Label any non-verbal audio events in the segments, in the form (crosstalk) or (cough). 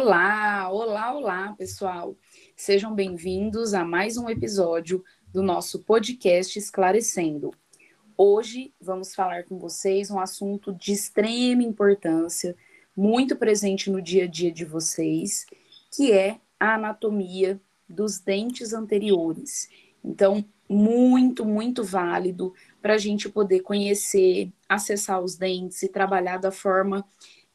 Olá, olá, olá, pessoal. Sejam bem-vindos a mais um episódio do nosso podcast Esclarecendo. Hoje vamos falar com vocês um assunto de extrema importância, muito presente no dia a dia de vocês, que é a anatomia dos dentes anteriores. Então, muito, muito válido para a gente poder conhecer, acessar os dentes e trabalhar da forma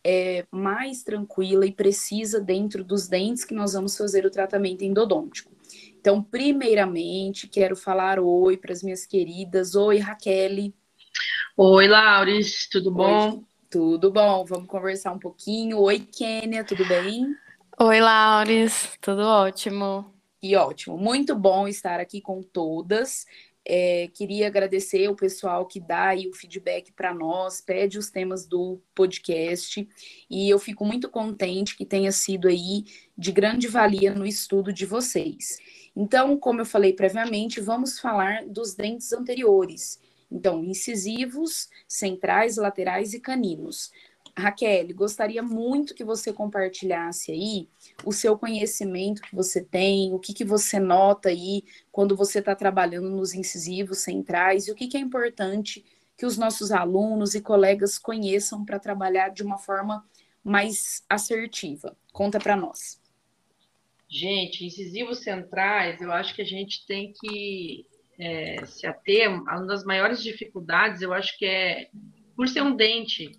é, mais tranquila e precisa dentro dos dentes que nós vamos fazer o tratamento endodôntico. Então, primeiramente, quero falar oi para as minhas queridas. Oi, Raquel. Oi, Lauris, tudo bom? Oi, tudo bom, vamos conversar um pouquinho. Oi, Kênia, tudo bem? Oi, Lauris, tudo ótimo. E ótimo, muito bom estar aqui com todas. É, queria agradecer o pessoal que dá aí o feedback para nós, pede os temas do podcast, e eu fico muito contente que tenha sido aí de grande valia no estudo de vocês. Então, como eu falei previamente, vamos falar dos dentes anteriores. Então, incisivos, centrais, laterais e caninos. Raquel, gostaria muito que você compartilhasse aí o seu conhecimento que você tem, o que, que você nota aí quando você está trabalhando nos incisivos centrais e o que, que é importante que os nossos alunos e colegas conheçam para trabalhar de uma forma mais assertiva. Conta para nós. Gente, incisivos centrais, eu acho que a gente tem que é, se ater. Uma das maiores dificuldades, eu acho que é por ser um dente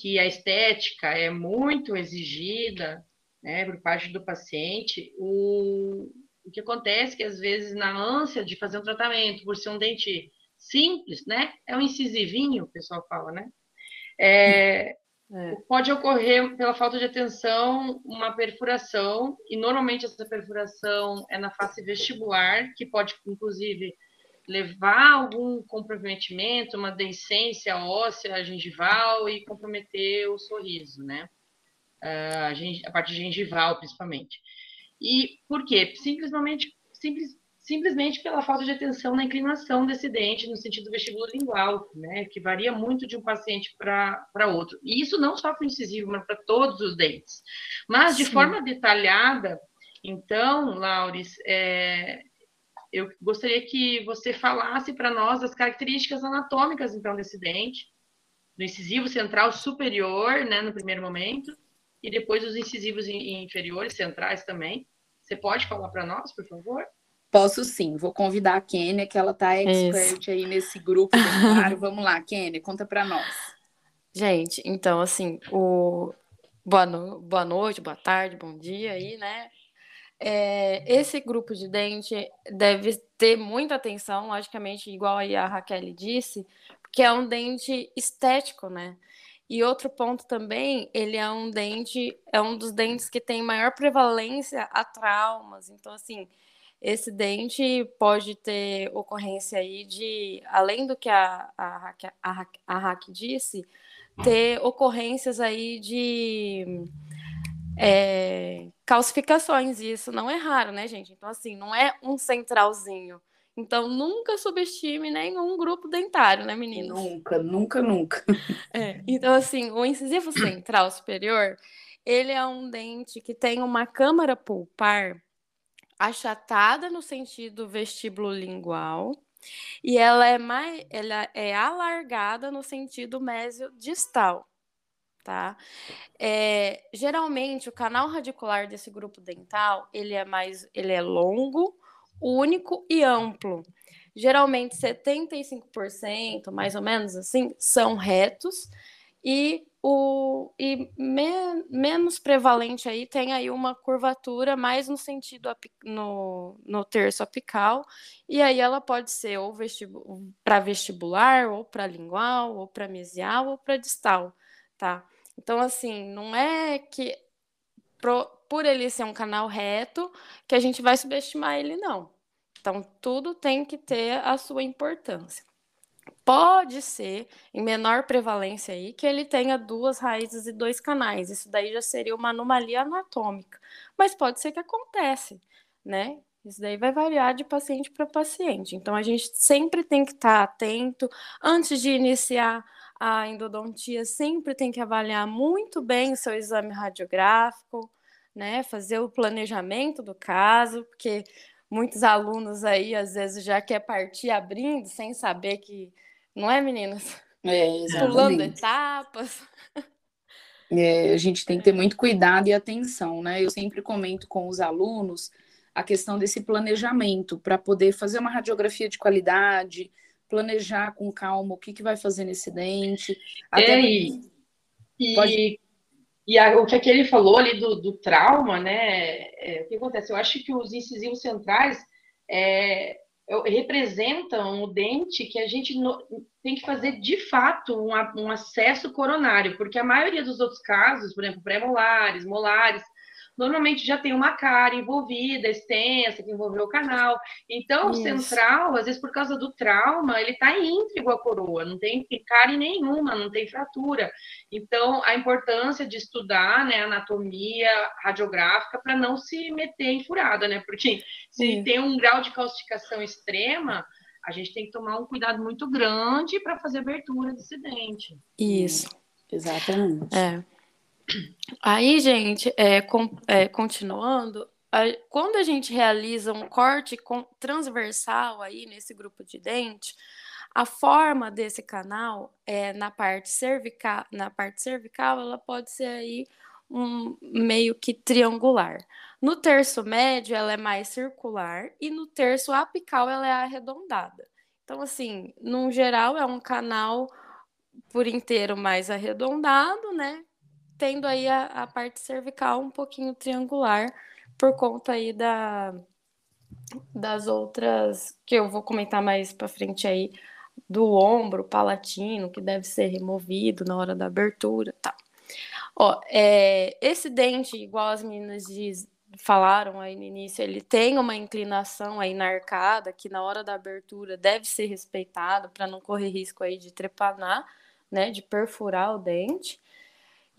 que a estética é muito exigida né, por parte do paciente, o, o que acontece é que às vezes na ânsia de fazer um tratamento, por ser um dente simples, né, é um incisivinho, o pessoal fala, né, é, é. pode ocorrer pela falta de atenção uma perfuração e normalmente essa perfuração é na face vestibular, que pode inclusive levar algum comprometimento, uma deiscência óssea gengival e comprometer o sorriso, né? A, parte gengival, principalmente. E por quê? Simplesmente, simples, simplesmente pela falta de atenção na inclinação desse dente no sentido vestibulolingual, né? Que varia muito de um paciente para outro. E isso não só para o incisivo, mas para todos os dentes. Mas, de Sim. forma detalhada, então, Laures, é, eu gostaria que você falasse para nós as características anatômicas, então, desse dente, do incisivo central superior, né, no primeiro momento, e depois os incisivos inferiores, centrais também. Você pode falar para nós, por favor? Posso sim, vou convidar a Kênia, que ela está expert Isso. aí nesse grupo dentário. (laughs) Vamos lá, Kênia, conta para nós. Gente, então, assim, o... boa, no... boa noite, boa tarde, bom dia aí, né? É, esse grupo de dente deve ter muita atenção, logicamente, igual aí a Raquel disse, porque é um dente estético, né? E outro ponto também, ele é um dente, é um dos dentes que tem maior prevalência a traumas. Então, assim, esse dente pode ter ocorrência aí de, além do que a, a, a, a Raquel disse, ter ocorrências aí de é, calcificações, e isso não é raro, né, gente? Então, assim, não é um centralzinho. Então, nunca subestime nenhum grupo dentário, né, meninas? Nunca, nunca, nunca. (laughs) É, então, assim, o incisivo central superior, ele é um dente que tem uma câmara pulpar achatada no sentido vestíbulo lingual e ela é mais, ela é alargada no sentido mésio distal tá? É, geralmente o canal radicular desse grupo dental ele é mais, ele é longo, único e amplo. Geralmente 75%, mais ou menos assim, são retos e o e me, menos prevalente aí tem aí uma curvatura mais no sentido no, no terço apical e aí ela pode ser ou para vestibular ou para lingual ou para mesial ou para distal tá? Então, assim, não é que pro, por ele ser um canal reto que a gente vai subestimar ele, não. Então, tudo tem que ter a sua importância. Pode ser, em menor prevalência aí, que ele tenha duas raízes e dois canais. Isso daí já seria uma anomalia anatômica. Mas pode ser que acontece, né? Isso daí vai variar de paciente para paciente. Então, a gente sempre tem que estar atento antes de iniciar a endodontia sempre tem que avaliar muito bem o seu exame radiográfico, né? Fazer o planejamento do caso, porque muitos alunos aí às vezes já quer partir abrindo sem saber que não é, meninas? É, (laughs) Pulando etapas. É, a gente tem que ter muito cuidado e atenção, né? Eu sempre comento com os alunos a questão desse planejamento para poder fazer uma radiografia de qualidade, planejar com calma o que, que vai fazer nesse dente. Até é, e, Pode... e a, o que aquele falou ali do, do trauma, né? É, o que acontece? Eu acho que os incisivos centrais é, representam o dente que a gente no, tem que fazer de fato um, um acesso coronário, porque a maioria dos outros casos, por exemplo, pré-molares, molares, normalmente já tem uma cara envolvida, extensa, que envolveu o canal. Então, Isso. o central, às vezes por causa do trauma, ele está íntegro à coroa, não tem cárie nenhuma, não tem fratura. Então, a importância de estudar né, anatomia radiográfica para não se meter em furada, né? Porque se Sim. tem um grau de calcificação extrema, a gente tem que tomar um cuidado muito grande para fazer abertura desse dente. Isso. Exatamente. É. Aí, gente, é, com, é, continuando, a, quando a gente realiza um corte com, transversal aí nesse grupo de dente, a forma desse canal é na parte cervical, na parte cervical, ela pode ser aí um meio que triangular. No terço médio, ela é mais circular e no terço apical ela é arredondada. Então, assim, no geral, é um canal por inteiro mais arredondado, né? Tendo aí a, a parte cervical um pouquinho triangular por conta aí da, das outras que eu vou comentar mais para frente aí do ombro palatino que deve ser removido na hora da abertura, tá? Ó, é, esse dente, igual as meninas diz, falaram aí no início, ele tem uma inclinação aí na arcada que na hora da abertura deve ser respeitado para não correr risco aí de trepanar, né, de perfurar o dente.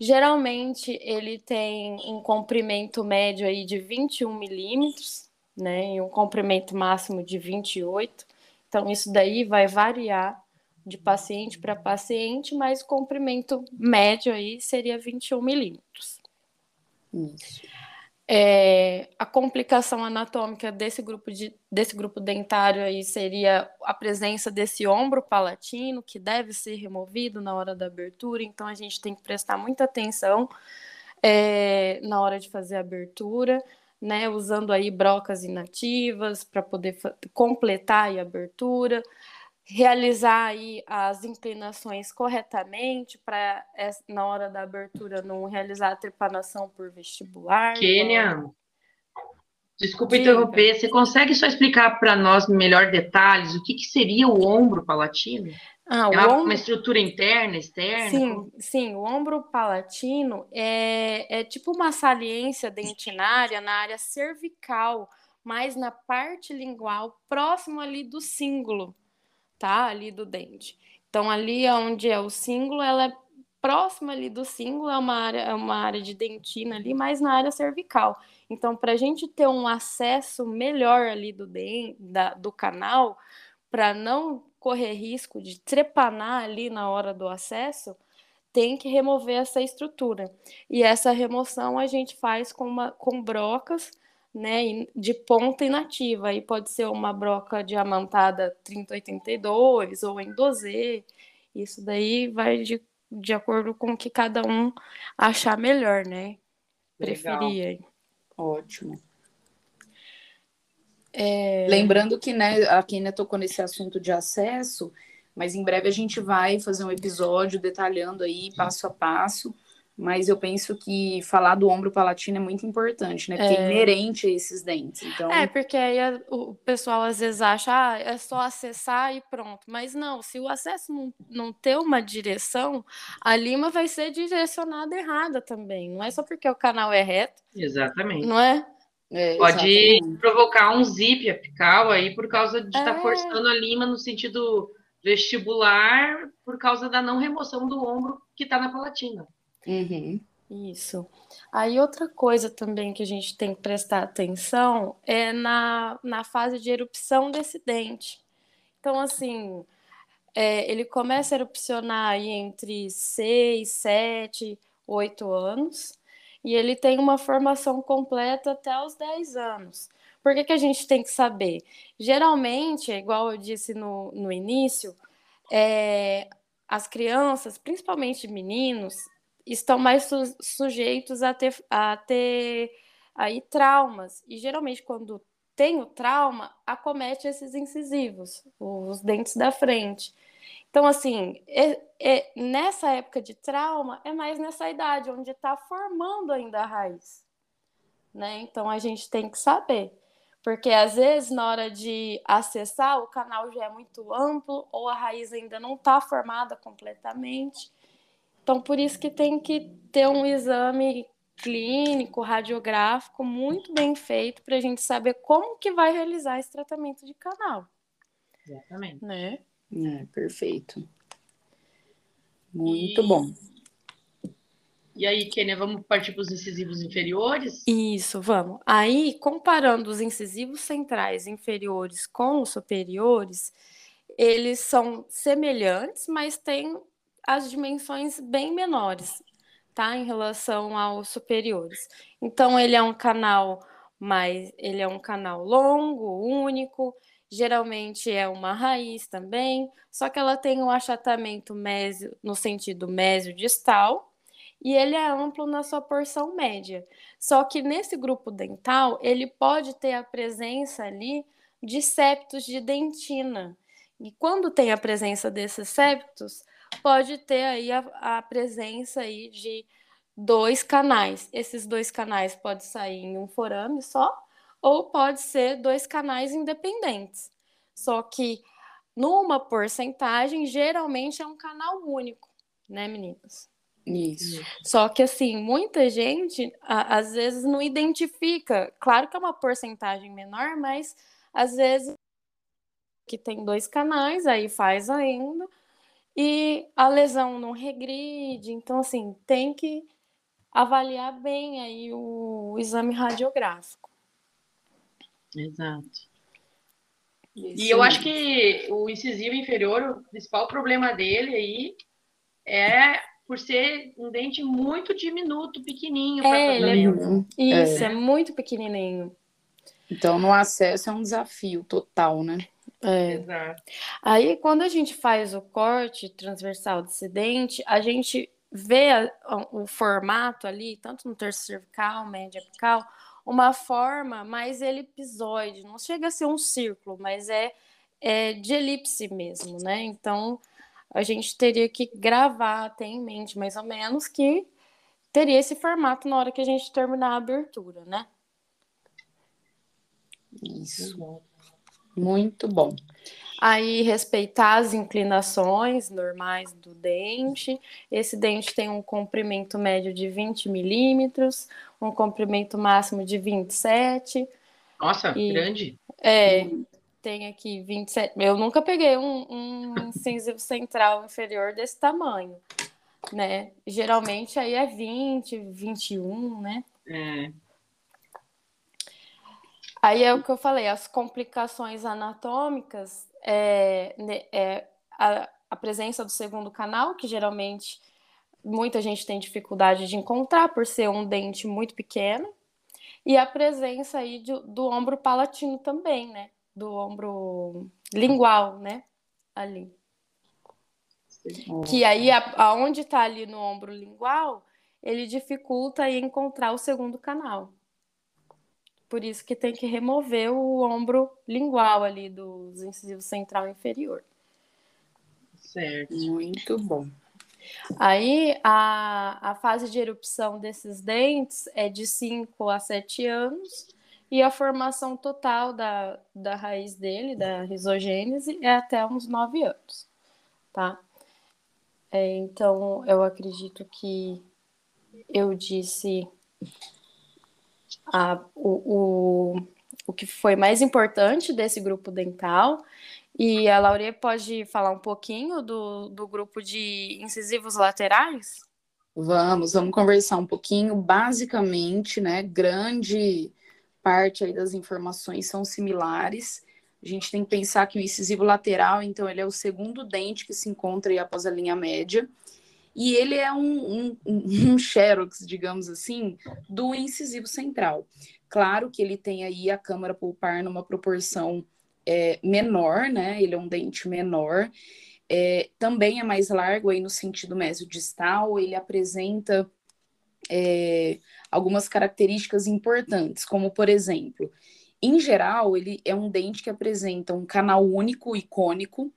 Geralmente ele tem um comprimento médio aí de 21 milímetros, né, e um comprimento máximo de 28. Então isso daí vai variar de paciente para paciente, mas o comprimento médio aí seria 21 milímetros. Isso. É, a complicação anatômica desse grupo, de, desse grupo dentário aí seria a presença desse ombro palatino, que deve ser removido na hora da abertura, então a gente tem que prestar muita atenção é, na hora de fazer a abertura, né, usando aí brocas inativas para poder completar a abertura realizar aí as inclinações corretamente para na hora da abertura não realizar a trepanação por vestibular. Kênia, desculpa Diga. interromper, você consegue só explicar para nós melhor detalhes o que, que seria o ombro palatino? Ah, é uma, ombro... uma, estrutura interna, externa? Sim, sim, o ombro palatino é, é tipo uma saliência dentinária na área cervical, mais na parte lingual, próximo ali do cíngulo tá? Ali do dente. Então, ali onde é o símbolo, ela é próxima ali do símbolo, é uma área, é uma área de dentina ali, mas na área cervical. Então, para a gente ter um acesso melhor ali do, den da, do canal, para não correr risco de trepanar ali na hora do acesso, tem que remover essa estrutura. E essa remoção a gente faz com, uma, com brocas né, de ponta inativa. Aí pode ser uma broca diamantada 3082 ou em dosê. Isso daí vai de, de acordo com o que cada um achar melhor, né? Preferir. Ótimo. É... Lembrando que né, a Kenia tocou nesse assunto de acesso, mas em breve a gente vai fazer um episódio detalhando aí passo a passo mas eu penso que falar do ombro palatino é muito importante, né? Porque é, é inerente a esses dentes. Então... É, porque aí o pessoal às vezes acha, ah, é só acessar e pronto. Mas não, se o acesso não, não ter uma direção, a lima vai ser direcionada errada também. Não é só porque o canal é reto. Exatamente. Não é? é Pode exatamente. provocar um zip apical aí por causa de estar tá é. forçando a lima no sentido vestibular por causa da não remoção do ombro que está na palatina. Uhum. Isso. Aí outra coisa também que a gente tem que prestar atenção é na, na fase de erupção desse dente. Então, assim, é, ele começa a erupcionar aí entre 6, 7, 8 anos. e ele tem uma formação completa até os 10 anos. Por que, que a gente tem que saber? Geralmente, igual eu disse no, no início, é, as crianças, principalmente meninos, estão mais su sujeitos a ter, a ter aí traumas. E geralmente, quando tem o trauma, acomete esses incisivos, os dentes da frente. Então, assim, é, é, nessa época de trauma, é mais nessa idade, onde está formando ainda a raiz. Né? Então, a gente tem que saber. Porque, às vezes, na hora de acessar, o canal já é muito amplo, ou a raiz ainda não está formada completamente. Então, por isso que tem que ter um exame clínico, radiográfico muito bem feito para a gente saber como que vai realizar esse tratamento de canal. Exatamente. Né? É, perfeito. Muito e... bom. E aí, Kênia, vamos partir para os incisivos inferiores? Isso, vamos. Aí, comparando os incisivos centrais inferiores com os superiores, eles são semelhantes, mas têm as dimensões bem menores, tá? Em relação aos superiores. Então, ele é um canal mais, ele é um canal longo, único, geralmente é uma raiz também, só que ela tem um achatamento mésio no sentido mésio-distal, e ele é amplo na sua porção média. Só que nesse grupo dental, ele pode ter a presença ali de septos de dentina. E quando tem a presença desses septos, pode ter aí a, a presença aí de dois canais. Esses dois canais podem sair em um forame só, ou pode ser dois canais independentes. Só que numa porcentagem, geralmente é um canal único, né, meninas? Isso. Só que assim, muita gente a, às vezes não identifica. Claro que é uma porcentagem menor, mas às vezes que tem dois canais, aí faz ainda, e a lesão não regride. Então, assim, tem que avaliar bem aí o, exame radiográfico. Exato. Isso. E eu acho que o incisivo inferior, o principal problema dele aí é por ser um dente muito diminuto, pequenininho. É, ele é, isso, é. é muito pequenininho. Então, no acesso é um desafio total, né? É. Exato. Aí, quando a gente faz o corte transversal desse dente, a gente vê a, o formato ali, tanto no terço cervical, média apical, uma forma mais elipsoide, não chega a ser um círculo, mas é, é de elipse mesmo, né? Então a gente teria que gravar, ter em mente mais ou menos que teria esse formato na hora que a gente terminar a abertura, né? Isso. Muito bom. Aí, respeitar as inclinações normais do dente. Esse dente tem um comprimento médio de 20 milímetros, um comprimento máximo de 27. Nossa, e, grande. É, tem aqui 27. Eu nunca peguei um, um incisivo central inferior desse tamanho, né? Geralmente aí é 20, 21, né? É. Aí é o que eu falei, as complicações anatômicas é, né, é a, a presença do segundo canal, que geralmente muita gente tem dificuldade de encontrar por ser um dente muito pequeno, e a presença aí de, do ombro palatino também, né? Do ombro lingual, né? Ali. Que aí, a, aonde está ali no ombro lingual, ele dificulta aí encontrar o segundo canal. Por isso que tem que remover o ombro lingual ali dos incisivos central e inferior. Certo. Muito bom. Aí a, a fase de erupção desses dentes é de 5 a 7 anos e a formação total da, da raiz dele, da risogênese, é até uns 9 anos, tá? É, então, eu acredito que eu disse a, o, o, o que foi mais importante desse grupo dental. E a Lauria pode falar um pouquinho do, do grupo de incisivos laterais? Vamos, vamos conversar um pouquinho. Basicamente, né, grande parte aí das informações são similares. A gente tem que pensar que o incisivo lateral, então, ele é o segundo dente que se encontra aí após a linha média. E ele é um, um, (laughs) um xerox, digamos assim, do incisivo central. Claro que ele tem aí a câmara pulpar numa proporção é, menor, né? Ele é um dente menor. É, também é mais largo aí no sentido mesodistal, ele apresenta é, algumas características importantes, como por exemplo, em geral, ele é um dente que apresenta um canal único e cônico.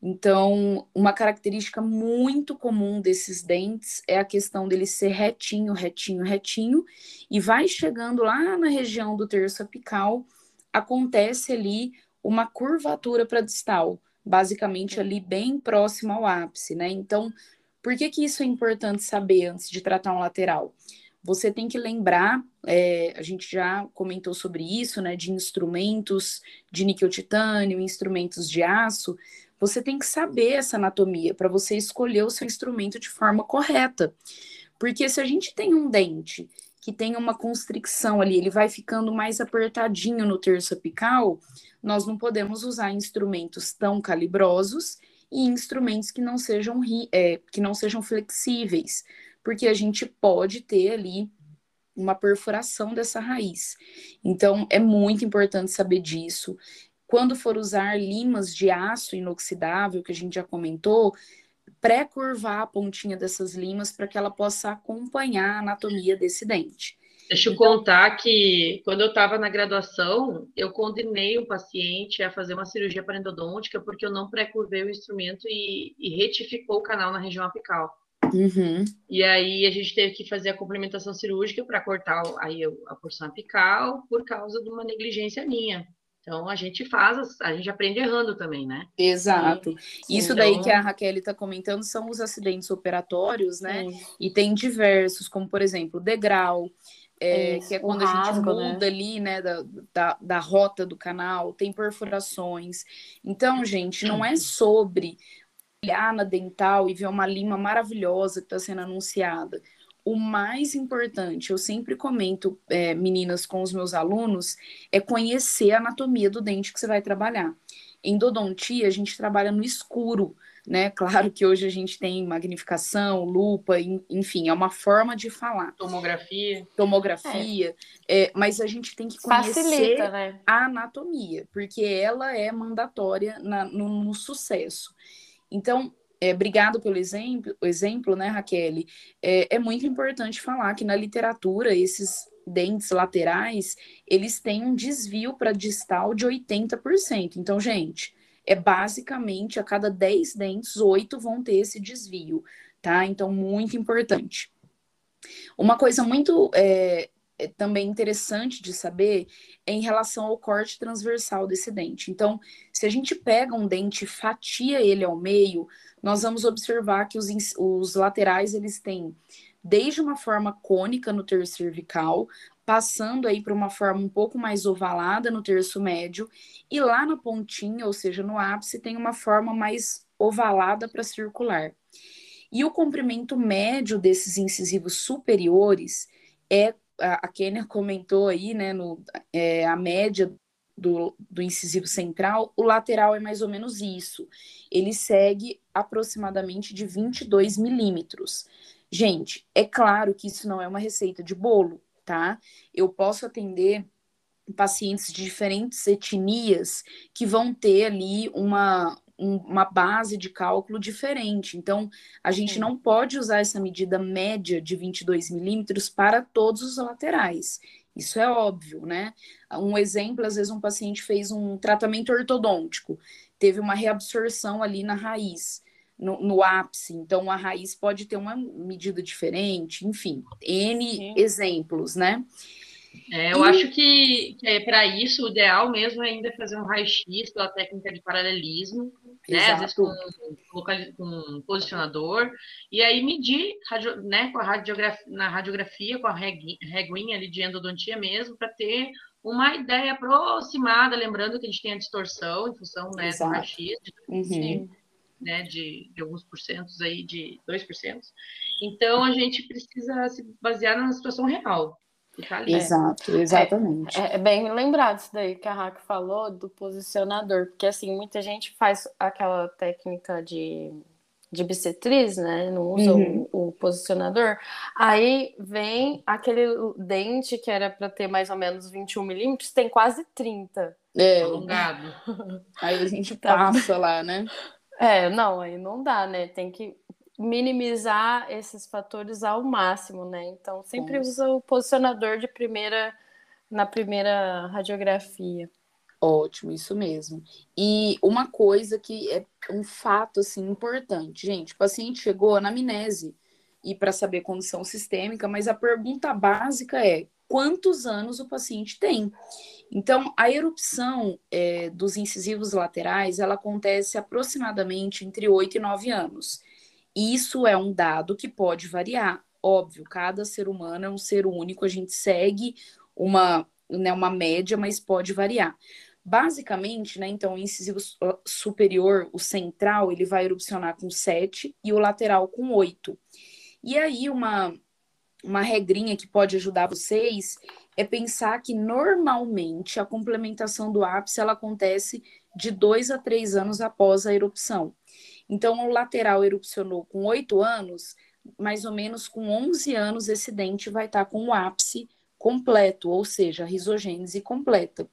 Então, uma característica muito comum desses dentes é a questão dele ser retinho, retinho, retinho, e vai chegando lá na região do terço apical, acontece ali uma curvatura para distal, basicamente ali bem próximo ao ápice, né? Então, por que que isso é importante saber antes de tratar um lateral? Você tem que lembrar, é, a gente já comentou sobre isso, né, de instrumentos de níquel titânio, instrumentos de aço. Você tem que saber essa anatomia para você escolher o seu instrumento de forma correta. Porque se a gente tem um dente que tem uma constricção ali, ele vai ficando mais apertadinho no terço apical, nós não podemos usar instrumentos tão calibrosos e instrumentos que não sejam, é, que não sejam flexíveis, porque a gente pode ter ali uma perfuração dessa raiz. Então, é muito importante saber disso. Quando for usar limas de aço inoxidável, que a gente já comentou, pré-curvar a pontinha dessas limas para que ela possa acompanhar a anatomia desse dente. Deixa eu então, contar que quando eu estava na graduação, eu condenei um paciente a fazer uma cirurgia parendodôntica porque eu não pré-curvei o instrumento e, e, retificou o canal na região apical. Uhum. E aí a gente teve que fazer a complementação cirúrgica para cortar aí a porção apical por causa de uma negligência minha. Então a gente faz, a gente aprende errando também, né? Exato. Sim. Isso então... daí que a Raquel está comentando são os acidentes operatórios, né? Sim. E tem diversos, como por exemplo, degrau, é, que é quando rasgo, a gente né? muda né? ali, né, da, da, da, rota do canal, tem perfurações. Então, gente, não é sobre olhar na dental e ver uma lima maravilhosa que está sendo anunciada. O mais importante, eu sempre comento, é, meninas, com os meus alunos, é conhecer a anatomia do dente que você vai trabalhar. Em endodontia, a gente trabalha no escuro né? (laughs) Claro que hoje a gente tem magnificação, lupa, enfim, é uma forma de falar. Tomografia. Tomografia, é. É, mas a gente tem que conhecer Facilita, né? a anatomia, porque ela é mandatória na, no, no, sucesso. Então, é, obrigado pelo exemplo, exemplo, né, Raquel? É, é muito importante falar que na literatura esses dentes laterais, eles têm um desvio para distal de 80%. Então, gente, é basicamente a cada 10 dentes, 8 vão ter esse desvio, tá? Então, muito importante. Uma coisa muito é, também interessante de saber é em relação ao corte transversal desse dente. Então, se a gente pega um dente e fatia ele ao meio, nós vamos observar que os, os laterais eles têm desde uma forma cônica no terço cervical, passando aí para uma forma um pouco mais ovalada no terço médio, e lá na pontinha, ou seja, no ápice, tem uma forma mais ovalada para circular. E o comprimento médio desses incisivos superiores é, a, a comentou aí, né, no, é, a média do, do incisivo central, o lateral é mais ou menos isso. Ele segue aproximadamente de 22 milímetros. Gente, é claro que isso não é uma receita de bolo, tá? Eu posso atender pacientes de diferentes etnias que vão ter ali uma, uma base de cálculo diferente. Então, a gente Sim. não pode usar essa medida média de 22 milímetros para todos os laterais. Isso é óbvio, né? Um exemplo, às vezes um paciente fez um tratamento ortodôntico, teve uma reabsorção ali na raiz no, no, ápice, então a raiz pode ter uma medida diferente, enfim, N Sim. exemplos, né? É, eu e... acho que, é, para isso o ideal mesmo é ainda fazer um raio-x pela técnica de paralelismo, né? Às vezes com, com, com posicionador, e aí medir radio, né, com a radiografia, na radiografia, com a reguinha ali de endodontia mesmo, para ter uma ideia aproximada, lembrando que a gente tem a distorção em função né, do raio-x, uhum né, de, de alguns porcentos aí, de 2%. Então, a gente precisa se basear na situação real. Tá Exato, exatamente. É, é, bem lembrado isso daí que a Raque falou do posicionador, porque assim, muita gente faz aquela técnica de de bissetriz, né? Não usa uhum. o, o, posicionador. Aí vem aquele dente que era para ter mais ou menos 21 milímetros, tem quase 30. É. Alongado. Aí a gente (laughs) tá. passa lá, né? É, não, aí não dá, né? Tem que minimizar esses fatores ao máximo, né? Então sempre Nossa. usa o posicionador de primeira na primeira radiografia. Ótimo, isso mesmo. E uma coisa que é um fato assim importante, gente, o paciente chegou na amnese e para saber condição sistêmica, mas a pergunta básica é quantos anos o paciente tem. Então, a erupção é, dos incisivos laterais, ela acontece aproximadamente entre 8 e 9 anos. Isso é um dado que pode variar. Óbvio, cada ser humano é um ser único, a gente segue uma, né, uma média, mas pode variar. Basicamente, né, então, o incisivo superior, o central, ele vai erupcionar com 7 e o lateral com 8. E aí, uma, uma regrinha que pode ajudar vocês é pensar que normalmente a complementação do ápice ela acontece de dois a três anos após a erupção. Então, o lateral erupcionou com 8 anos, mais ou menos com 11 anos esse dente vai estar com o ápice completo, ou seja, a risogênese completa.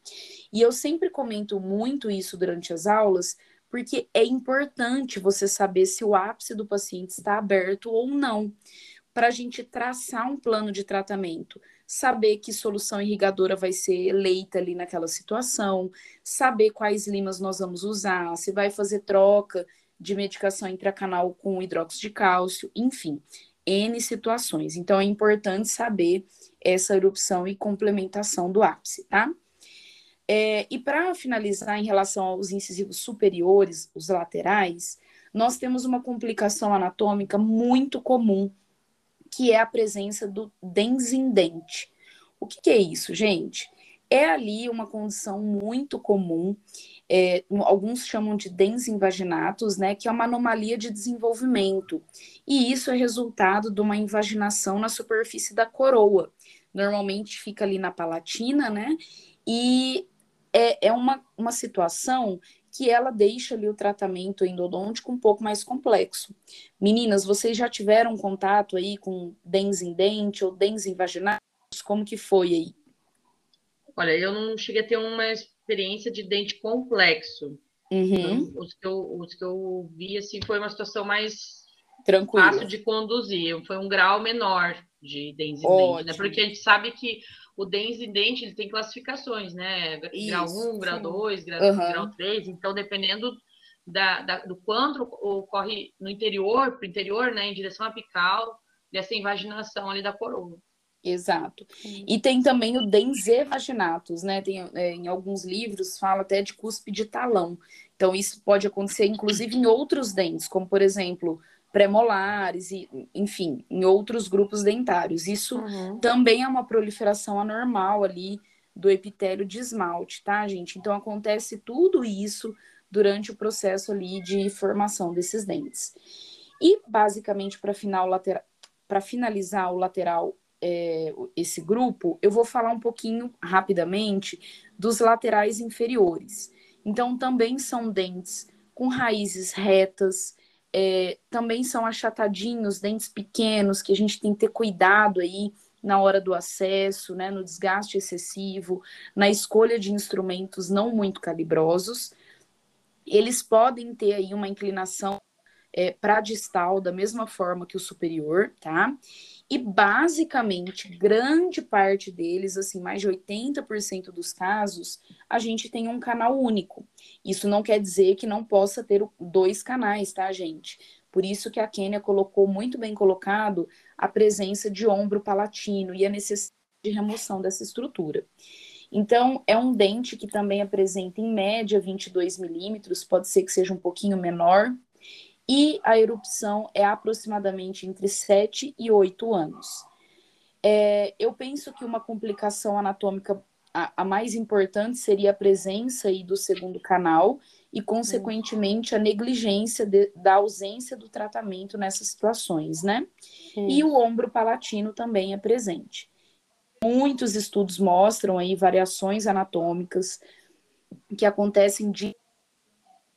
E eu sempre comento muito isso durante as aulas, porque é importante você saber se o ápice do paciente está aberto ou não, para a gente traçar um plano de tratamento, saber que solução irrigadora vai ser eleita ali naquela situação, saber quais limas nós vamos usar, se vai fazer troca de medicação intracanal com hidróxido de cálcio, enfim, N situações. Então, é importante saber essa erupção e complementação do ápice, tá? É, e para finalizar, em relação aos incisivos superiores, os laterais, nós temos uma complicação anatômica muito comum, que é a presença do densindente. O que, que é isso, gente? É ali uma condição muito comum é, alguns chamam de dens invaginatus, né, que é uma anomalia de desenvolvimento. E isso é resultado de uma invaginação na superfície da coroa. Normalmente fica ali na palatina, né? E é, é uma, uma situação que ela deixa ali o tratamento endodôntico um pouco mais complexo. Meninas, vocês já tiveram contato aí com dens em dente ou dens invaginatus? Como que foi aí? Olha, eu não cheguei a ter uma experiência de dente complexo. Uhum. Então, os, que eu, os que eu vi, assim, foi uma situação mais Tranquilo. fácil de conduzir. Foi um grau menor de dentes em dente, né? Porque a gente sabe que o dentes em dente ele tem classificações, né? Isso, grau 1, grau 2, grau, uhum. grau 3. Então, dependendo da, da, do quanto ocorre no interior, para o interior, né? Em direção apical, dessa invaginação ali da coroa. Exato. E tem também o dens evaginatus, né? Tem, é, em alguns livros fala até de cuspe de talão. Então, isso pode acontecer, inclusive, em outros dentes, como, por exemplo, premolares, e, enfim, em outros grupos dentários. Isso uhum. também é uma proliferação anormal ali do epitélio de esmalte, tá, gente? Então, acontece tudo isso durante o processo ali de formação desses dentes. E, basicamente, para final para finalizar o lateral é, esse grupo, eu vou falar um pouquinho rapidamente dos laterais inferiores. Então, também são dentes com raízes retas, é, também são achatadinhos, dentes pequenos, que a gente tem que ter cuidado aí na hora do acesso, né, no desgaste excessivo, na escolha de instrumentos não muito calibrosos. Eles podem ter aí uma inclinação é, para distal da mesma forma que o superior, tá? E basicamente, grande parte deles, assim, mais de 80% dos casos, a gente tem um canal único. Isso não quer dizer que não possa ter dois canais, tá, gente? Por isso que a Kênia colocou muito bem colocado a presença de ombro palatino e a necessidade de remoção dessa estrutura. Então, é um dente que também apresenta, em média, 22 milímetros, pode ser que seja um pouquinho menor, e a erupção é aproximadamente entre 7 e 8 anos. É, eu penso que uma complicação anatômica a, a, mais importante seria a presença aí do segundo canal e, consequentemente, a negligência de, da ausência do tratamento nessas situações, né? E o ombro palatino também é presente. Muitos estudos mostram aí variações anatômicas que acontecem de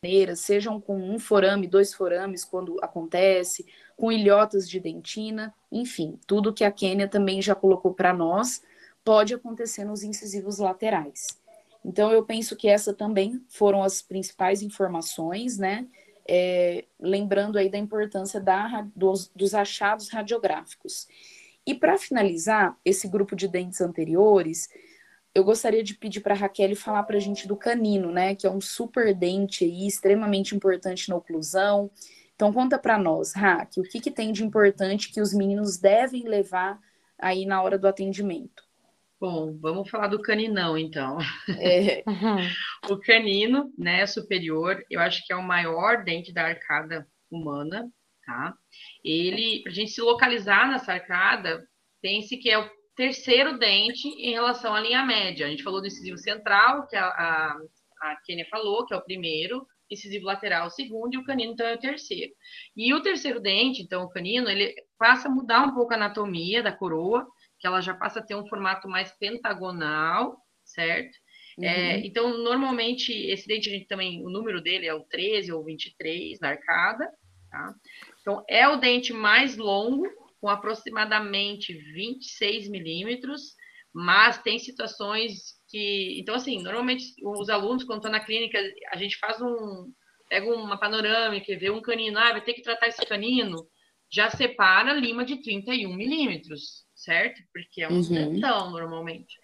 maneiras, sejam com um forame, dois forames, quando acontece, com ilhotas de dentina, enfim, tudo que a Kênia também já colocou para nós pode acontecer nos incisivos laterais. Então, eu penso que essa também foram as principais informações, né? É, lembrando aí da importância da, dos, dos achados radiográficos. E para finalizar esse grupo de dentes anteriores, eu gostaria de pedir para a Raquel falar para a gente do canino, né? Que é um super dente aí, extremamente importante na oclusão. Então, conta para nós, Raquel, o que, que tem de importante que os meninos devem levar aí na hora do atendimento? Bom, vamos falar do caninão, então. É. (laughs) o canino, né, superior, eu acho que é o maior dente da arcada humana, tá? Ele, para a gente se localizar nessa arcada, pense que é o terceiro dente em relação à linha média. A gente falou do incisivo central, que a, a, a Kênia falou, que é o primeiro, incisivo lateral o segundo, e o canino, então, é o terceiro. E o terceiro dente, então, o canino, ele passa a mudar um pouco a anatomia da coroa, que ela já passa a ter um formato mais pentagonal, certo? Uhum. É, então, normalmente, esse dente, a gente também, o número dele é o 13 ou 23 na arcada, tá? Então, é o dente mais longo, com aproximadamente 26 milímetros, mas tem situações que. Então, assim, normalmente os alunos, quando estão na clínica, a gente faz um. pega uma panorâmica, vê um canino, ah, vai ter que tratar esse canino, já separa lima de 31 milímetros, certo? Porque é um uhum. normalmente.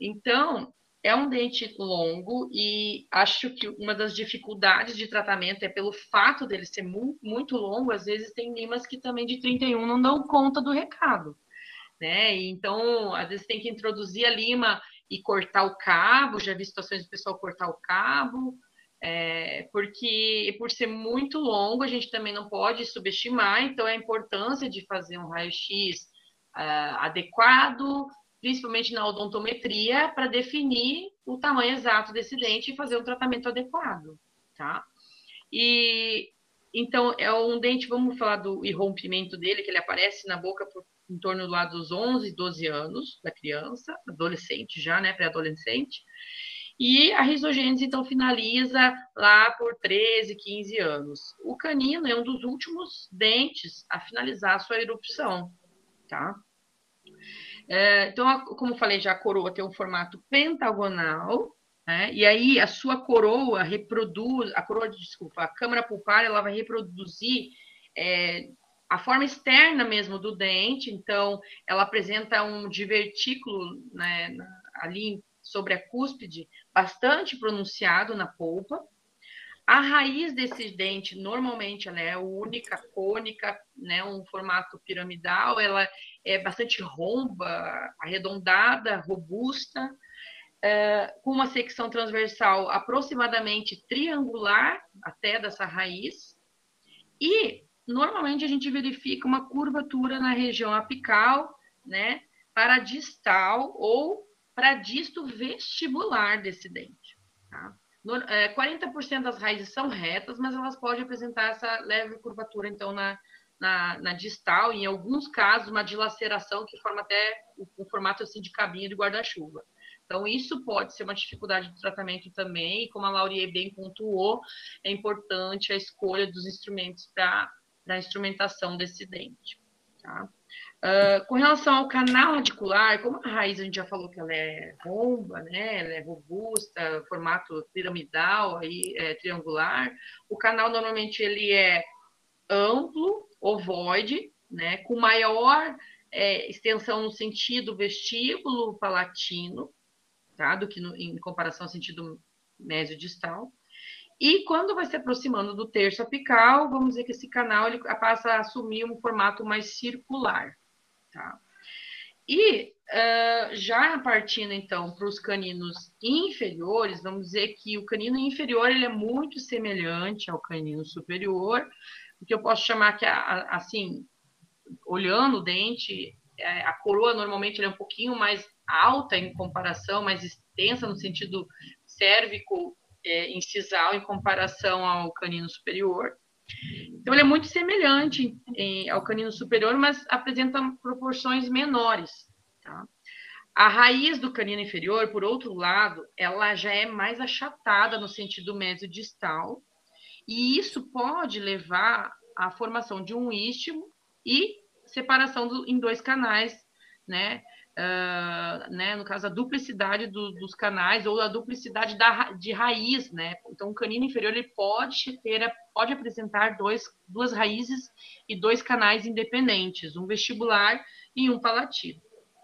Então, é um dente longo e acho que uma das dificuldades de tratamento é pelo fato dele ser mu muito longo, às vezes tem limas que também de 31 não dão conta do recado, né? Então, às vezes tem que introduzir a lima e cortar o cabo, já vi situações do pessoal cortar o cabo, é, porque por ser muito longo, a gente também não pode subestimar, então é a importância de fazer um raio-x uh, adequado, principalmente na odontometria, para definir o tamanho exato desse dente e fazer um tratamento adequado, tá? E então é um dente, vamos falar do irrompimento dele, que ele aparece na boca por, em torno lado dos 11, 12 anos da criança, adolescente já, né, pré-adolescente. E a risogênese, então, finaliza lá por 13, 15 anos. O canino é um dos últimos dentes a finalizar a sua erupção, tá? É, então, como falei já, a coroa tem um formato pentagonal, né? E aí a sua coroa reproduz, a coroa, desculpa, a câmara pulpar, ela vai reproduzir é, a forma externa mesmo do dente, então ela apresenta um divertículo né, ali sobre a cúspide bastante pronunciado na polpa, a raiz desse dente, normalmente, ela é única, cônica, né, um formato piramidal, ela é bastante romba, arredondada, robusta, é, com uma secção transversal aproximadamente triangular até dessa raiz, e normalmente a gente verifica uma curvatura na região apical, né, para distal ou para disto vestibular desse dente. Tá? 40% é, das raízes são retas, mas elas podem apresentar essa leve curvatura, então, na, na, na distal, em alguns casos, uma dilaceração que forma até o, o formato assim, de cabinho de guarda-chuva. Então, isso pode ser uma dificuldade de tratamento também, e como a Laurie bem pontuou, é importante a escolha dos instrumentos para a instrumentação desse dente. Tá? Uh, com relação ao canal radicular, como a raiz a gente já falou que ela é romba, né, ela é robusta, formato piramidal, aí, é, triangular, o canal normalmente ele é amplo, ovoide, né, com maior é, extensão no sentido vestíbulo palatino, tá, do que no, em comparação ao sentido mesio-distal. E quando vai se aproximando do terço apical, vamos dizer que esse canal ele passa a assumir um formato mais circular. Tá? E uh, já partindo então para os caninos inferiores, vamos dizer que o canino inferior ele é muito semelhante ao canino superior, o que eu posso chamar que assim, olhando o dente, é, a coroa normalmente é um pouquinho mais alta em comparação, mais extensa no sentido cérvico é, incisal em comparação ao canino superior. Então, ele é muito semelhante em, ao canino superior, mas apresenta proporções menores. Tá? A raiz do canino inferior, por outro lado, ela já é mais achatada no sentido mesodistal, E isso pode levar à formação de um istmo e separação do, em dois canais, né? Uh, né, no caso, a duplicidade do, dos canais ou a duplicidade da, de raiz, né? Então, o canino inferior ele pode ter, pode apresentar dois, duas raízes e dois canais independentes, um vestibular e um palatino.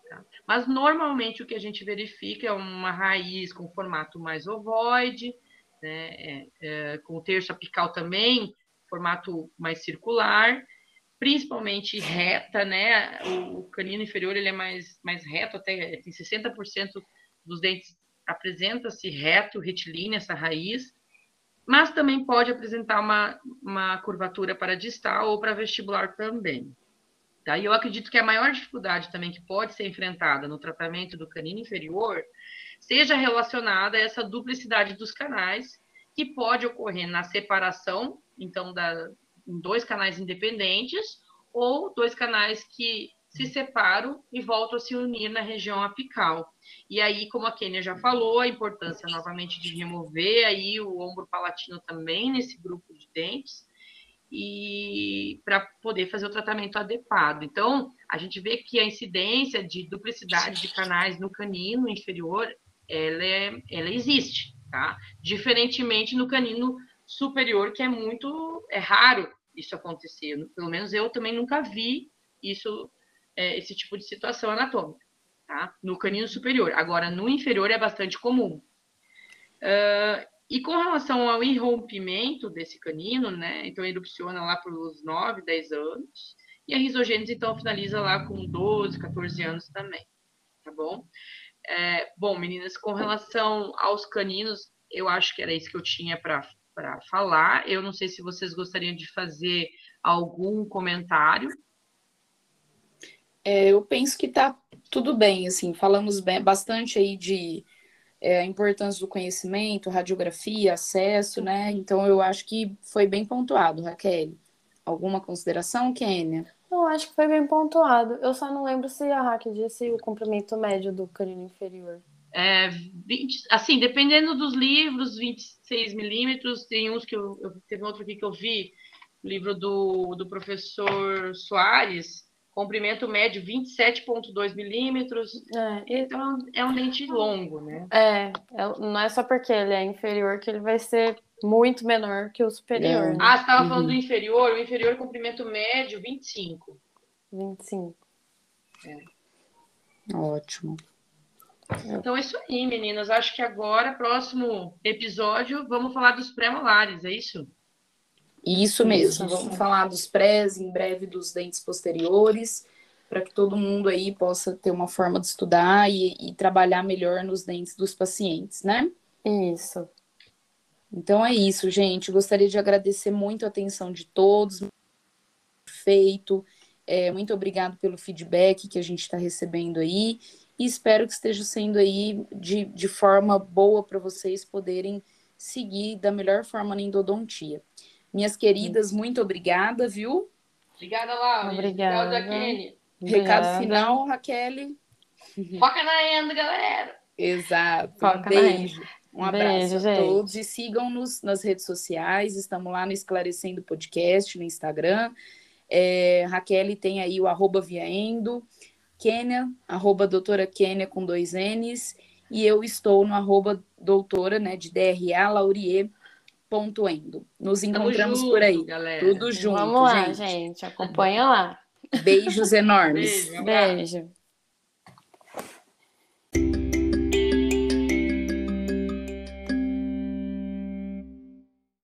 Tá? Mas normalmente o que a gente verifica é uma raiz com formato mais ovoide, né? É, é, com o terço apical também, formato mais circular, principalmente reta, né? O, canino inferior ele é mais, mais reto, até tem 60% dos dentes apresenta-se reto, retilíneo, essa raiz, mas também pode apresentar uma, uma curvatura para distal ou para vestibular também. Tá? E eu acredito que a maior dificuldade também que pode ser enfrentada no tratamento do canino inferior seja relacionada a essa duplicidade dos canais, que pode ocorrer na separação, então, da, em dois canais independentes ou dois canais que se separam e voltam a se unir na região apical. E aí, como a Kênia já falou, a importância novamente de remover aí o ombro palatino também nesse grupo de dentes e para poder fazer o tratamento adequado. Então, a gente vê que a incidência de duplicidade de canais no canino inferior, ela, é, ela existe, tá? Diferentemente no canino superior, que é muito é raro isso acontecer. Pelo menos eu também nunca vi isso, é, esse tipo de situação anatômica, tá? No canino superior. Agora, no inferior é bastante comum. Uh, e com relação ao irrompimento desse canino, né? Então, erupciona lá pelos 9, 10 anos. E a risogênese, então, finaliza lá com 12, 14 anos também. Tá bom? É, bom, meninas, com relação aos caninos, eu acho que era isso que eu tinha para para falar. Eu não sei se vocês gostariam de fazer algum comentário. É, eu penso que está tudo bem, assim, falamos bem, bastante aí de é, a importância do conhecimento, radiografia, acesso, né? Então eu acho que foi bem pontuado, Raquel. Alguma consideração, Kênia? Eu acho que foi bem pontuado. Eu só não lembro se a Raquel disse o comprimento médio do canino inferior. É, 20, assim, dependendo dos livros, 26 milímetros, tem uns que eu, eu, teve outro aqui que eu vi, livro do, do professor Soares, comprimento médio 27,2 milímetros. É, então é um dente longo, né? É, é, não é só porque ele é inferior que ele vai ser muito menor que o superior. É. Né? Ah, você estava uhum. falando do inferior, o inferior comprimento médio 25. 25. É. Ótimo. Então é isso aí, meninas. Acho que agora, próximo episódio, vamos falar dos pré-molares, é isso? Isso mesmo. Isso. Vamos falar dos prés, em breve dos dentes posteriores, para que todo mundo aí possa ter uma forma de estudar e, e trabalhar melhor nos dentes dos pacientes, né? Isso. Então é isso, gente. Gostaria de agradecer muito a atenção de todos. Feito. É, muito obrigado pelo feedback que a gente está recebendo aí e espero que esteja sendo aí de, de forma boa para vocês poderem seguir da melhor forma na endodontia. Minhas queridas, muito obrigada, viu? Obrigada, Laura. Obrigada. Recado final, Raquel. Foca na enda, galera. Exato. Foca um beijo. Um abraço beijo, a gente. todos e sigam-nos nas redes sociais. Estamos lá no Esclarecendo Podcast, no Instagram. É, Raquel tem aí o arroba Viaendo. Kênia, arroba doutora Kênia com dois N's, e eu estou no arroba doutora, né, de DRA, Laurier, ponto endo. Nos encontramos junto, por aí. Galera. Tudo junto, Vamos lá, gente. gente. Acompanha lá. Beijos enormes. Beijo. Beijo.